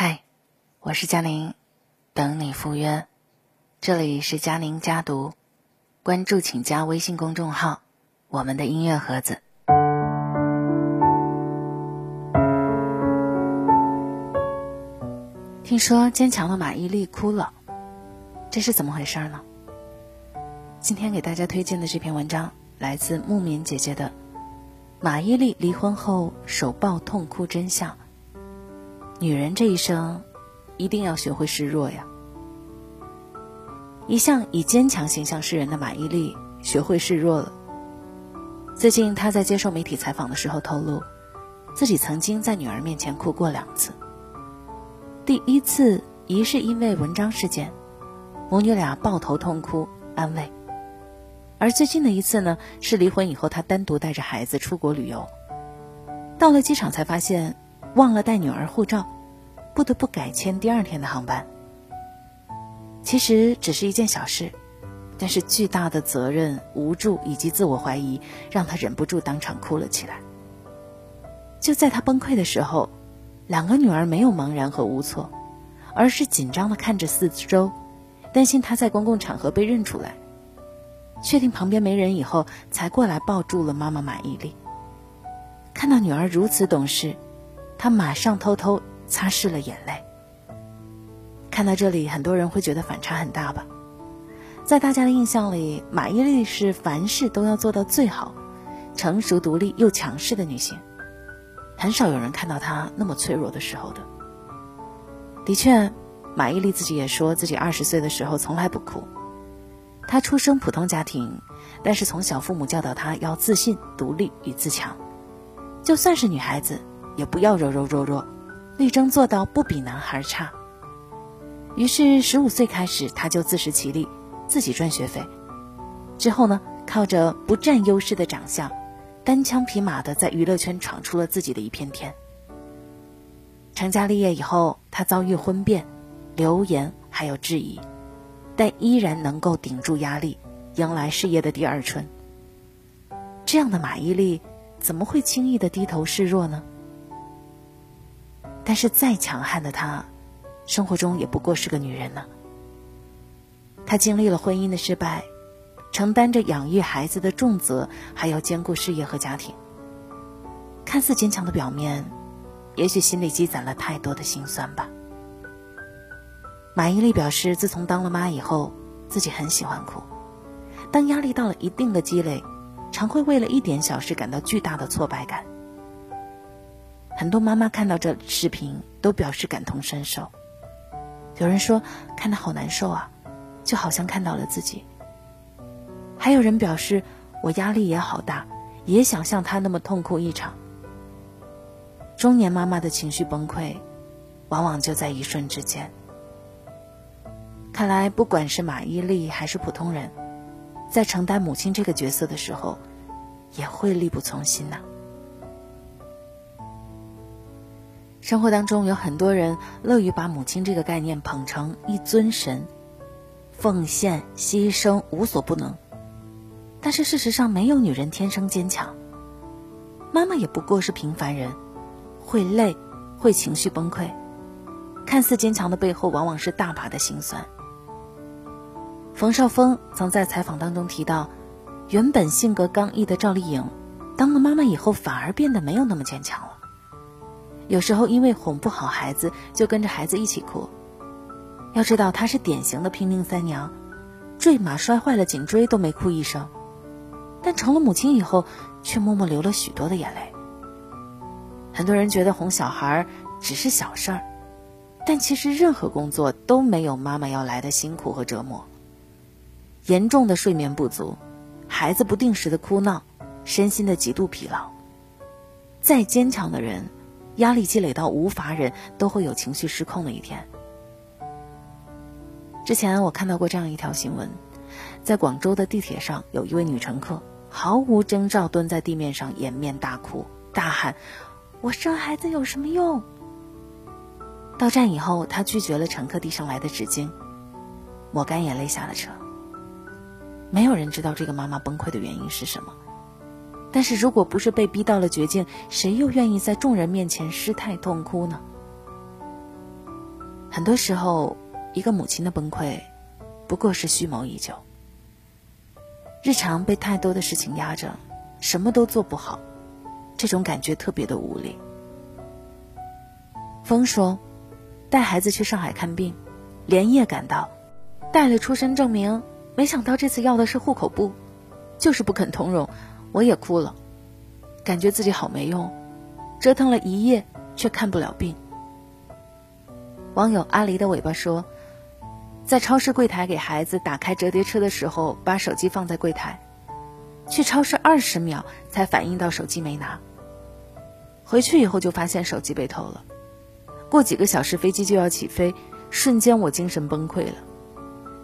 嗨，我是佳宁，等你赴约。这里是佳宁家读，关注请加微信公众号“我们的音乐盒子”。听说坚强的马伊琍哭了，这是怎么回事呢？今天给大家推荐的这篇文章来自木棉姐姐的《马伊琍离婚后手抱痛哭真相》。女人这一生，一定要学会示弱呀。一向以坚强形象示人的马伊琍，学会示弱了。最近，她在接受媒体采访的时候透露，自己曾经在女儿面前哭过两次。第一次疑是因为文章事件，母女俩抱头痛哭安慰；而最近的一次呢，是离婚以后，她单独带着孩子出国旅游，到了机场才发现。忘了带女儿护照，不得不改签第二天的航班。其实只是一件小事，但是巨大的责任、无助以及自我怀疑，让他忍不住当场哭了起来。就在他崩溃的时候，两个女儿没有茫然和无措，而是紧张的看着四周，担心他在公共场合被认出来。确定旁边没人以后，才过来抱住了妈妈马伊琍。看到女儿如此懂事。他马上偷偷擦拭了眼泪。看到这里，很多人会觉得反差很大吧？在大家的印象里，马伊琍是凡事都要做到最好，成熟、独立又强势的女性，很少有人看到她那么脆弱的时候的。的确，马伊琍自己也说自己二十岁的时候从来不哭。她出生普通家庭，但是从小父母教导她要自信、独立与自强，就算是女孩子。也不要柔柔弱弱，力争做到不比男孩差。于是十五岁开始，他就自食其力，自己赚学费。之后呢，靠着不占优势的长相，单枪匹马的在娱乐圈闯出了自己的一片天。成家立业以后，他遭遇婚变、流言还有质疑，但依然能够顶住压力，迎来事业的第二春。这样的马伊琍，怎么会轻易的低头示弱呢？但是再强悍的她，生活中也不过是个女人呢。她经历了婚姻的失败，承担着养育孩子的重责，还要兼顾事业和家庭。看似坚强的表面，也许心里积攒了太多的心酸吧。马伊琍表示，自从当了妈以后，自己很喜欢哭。当压力到了一定的积累，常会为了一点小事感到巨大的挫败感。很多妈妈看到这视频都表示感同身受。有人说看得好难受啊，就好像看到了自己。还有人表示我压力也好大，也想像他那么痛哭一场。中年妈妈的情绪崩溃，往往就在一瞬之间。看来不管是马伊琍还是普通人，在承担母亲这个角色的时候，也会力不从心呐。生活当中有很多人乐于把母亲这个概念捧成一尊神，奉献、牺牲无所不能。但是事实上，没有女人天生坚强。妈妈也不过是平凡人，会累，会情绪崩溃。看似坚强的背后，往往是大把的心酸。冯绍峰曾在采访当中提到，原本性格刚毅的赵丽颖，当了妈妈以后，反而变得没有那么坚强了。有时候因为哄不好孩子，就跟着孩子一起哭。要知道她是典型的拼命三娘，坠马摔坏了颈椎都没哭一声，但成了母亲以后，却默默流了许多的眼泪。很多人觉得哄小孩只是小事儿，但其实任何工作都没有妈妈要来的辛苦和折磨。严重的睡眠不足，孩子不定时的哭闹，身心的极度疲劳，再坚强的人。压力积累到无法忍，都会有情绪失控的一天。之前我看到过这样一条新闻，在广州的地铁上，有一位女乘客毫无征兆蹲在地面上，掩面大哭，大喊：“我生孩子有什么用？”到站以后，她拒绝了乘客递上来的纸巾，抹干眼泪下了车。没有人知道这个妈妈崩溃的原因是什么。但是，如果不是被逼到了绝境，谁又愿意在众人面前失态痛哭呢？很多时候，一个母亲的崩溃，不过是蓄谋已久。日常被太多的事情压着，什么都做不好，这种感觉特别的无力。风说，带孩子去上海看病，连夜赶到，带了出生证明，没想到这次要的是户口簿，就是不肯通融，我也哭了，感觉自己好没用，折腾了一夜却看不了病。网友阿狸的尾巴说，在超市柜台给孩子打开折叠车的时候，把手机放在柜台，去超市二十秒才反应到手机没拿，回去以后就发现手机被偷了。过几个小时飞机就要起飞，瞬间我精神崩溃了，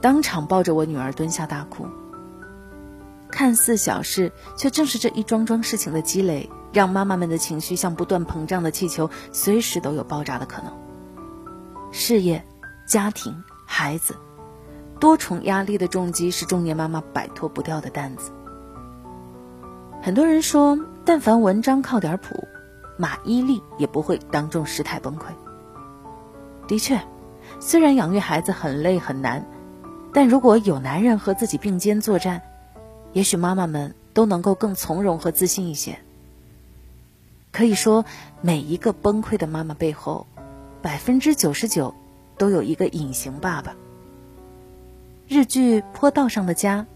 当场抱着我女儿蹲下大哭。看似小事，却正是这一桩桩事情的积累，让妈妈们的情绪像不断膨胀的气球，随时都有爆炸的可能。事业、家庭、孩子，多重压力的重击是中年妈妈摆脱不掉的担子。很多人说，但凡文章靠点谱，马伊琍也不会当众失态崩溃。的确，虽然养育孩子很累很难，但如果有男人和自己并肩作战，也许妈妈们都能够更从容和自信一些。可以说，每一个崩溃的妈妈背后，百分之九十九都有一个隐形爸爸。日剧《坡道上的家》，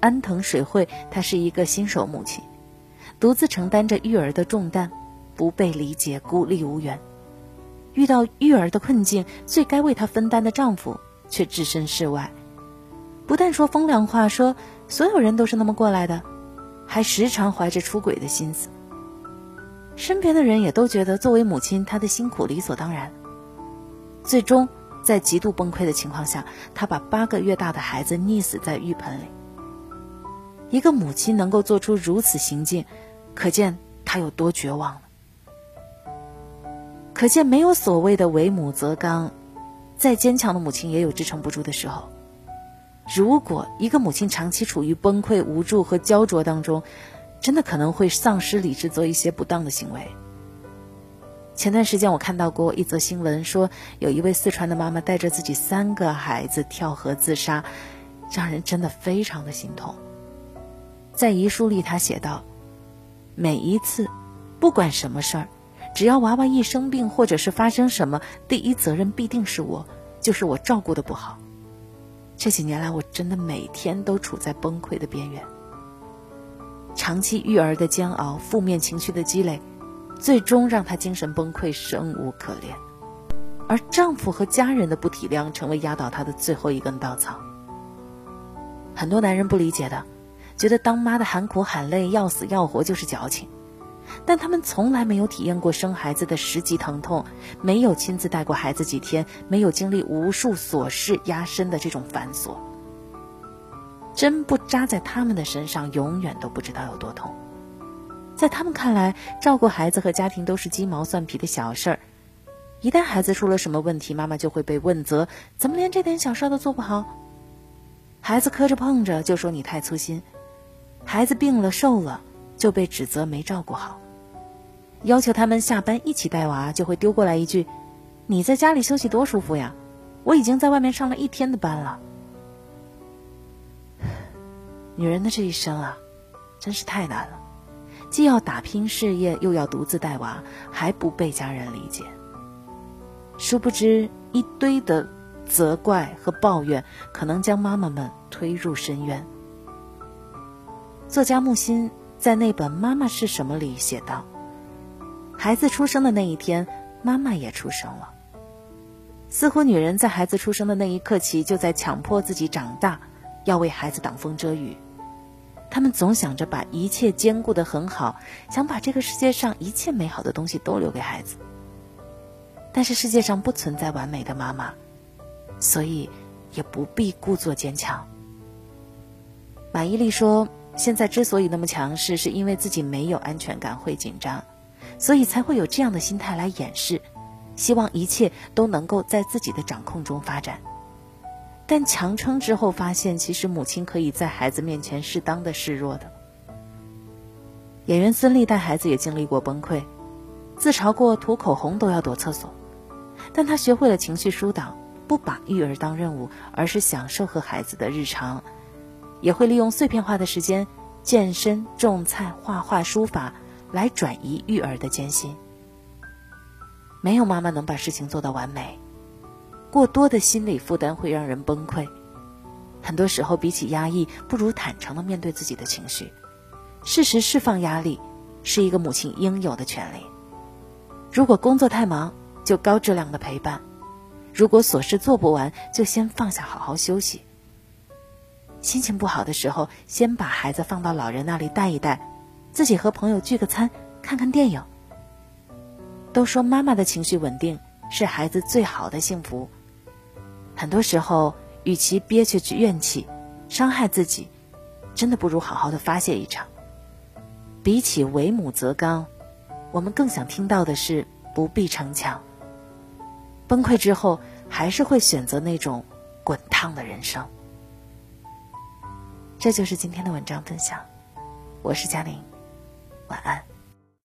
安藤水惠她是一个新手母亲，独自承担着育儿的重担，不被理解，孤立无援。遇到育儿的困境，最该为她分担的丈夫却置身事外，不但说风凉话，说所有人都是那么过来的，还时常怀着出轨的心思。身边的人也都觉得，作为母亲，她的辛苦理所当然。最终，在极度崩溃的情况下，她把八个月大的孩子溺死在浴盆里。一个母亲能够做出如此行径，可见她有多绝望了。可见没有所谓的为母则刚，再坚强的母亲也有支撑不住的时候。如果一个母亲长期处于崩溃、无助和焦灼当中，真的可能会丧失理智，做一些不当的行为。前段时间我看到过一则新闻，说有一位四川的妈妈带着自己三个孩子跳河自杀，让人真的非常的心痛。在遗书里，她写道：“每一次，不管什么事儿。”只要娃娃一生病，或者是发生什么，第一责任必定是我，就是我照顾的不好。这几年来，我真的每天都处在崩溃的边缘。长期育儿的煎熬，负面情绪的积累，最终让她精神崩溃，生无可恋。而丈夫和家人的不体谅，成为压倒她的最后一根稻草。很多男人不理解的，觉得当妈的喊苦喊累、要死要活就是矫情。但他们从来没有体验过生孩子的十级疼痛，没有亲自带过孩子几天，没有经历无数琐事压身的这种繁琐。针不扎在他们的身上，永远都不知道有多痛。在他们看来，照顾孩子和家庭都是鸡毛蒜皮的小事儿。一旦孩子出了什么问题，妈妈就会被问责：怎么连这点小事都做不好？孩子磕着碰着就说你太粗心，孩子病了瘦了。就被指责没照顾好，要求他们下班一起带娃，就会丢过来一句：“你在家里休息多舒服呀，我已经在外面上了一天的班了。”女人的这一生啊，真是太难了，既要打拼事业，又要独自带娃，还不被家人理解。殊不知，一堆的责怪和抱怨，可能将妈妈们推入深渊。作家木心。在那本《妈妈是什么》里写道：“孩子出生的那一天，妈妈也出生了。似乎女人在孩子出生的那一刻起，就在强迫自己长大，要为孩子挡风遮雨。他们总想着把一切兼顾得很好，想把这个世界上一切美好的东西都留给孩子。但是世界上不存在完美的妈妈，所以也不必故作坚强。”马伊琍说。现在之所以那么强势，是因为自己没有安全感，会紧张，所以才会有这样的心态来掩饰，希望一切都能够在自己的掌控中发展。但强撑之后，发现其实母亲可以在孩子面前适当的示弱的。演员孙俪带孩子也经历过崩溃，自嘲过涂口红都要躲厕所，但她学会了情绪疏导，不把育儿当任务，而是享受和孩子的日常，也会利用碎片化的时间健身、种菜、画画、书法来转移育儿的艰辛。没有妈妈能把事情做到完美，过多的心理负担会让人崩溃。很多时候，比起压抑，不如坦诚的面对自己的情绪，适时释放压力，是一个母亲应有的权利。如果工作太忙，就高质量的陪伴；如果琐事做不完，就先放下，好好休息。心情不好的时候，先把孩子放到老人那里带一带，自己和朋友聚个餐，看看电影。都说妈妈的情绪稳定是孩子最好的幸福。很多时候，与其憋屈怨气，伤害自己，真的不如好好的发泄一场。比起为母则刚，我们更想听到的是不必逞强。崩溃之后，还是会选择那种滚烫的人生。这就是今天的文章分享，我是嘉玲，晚安。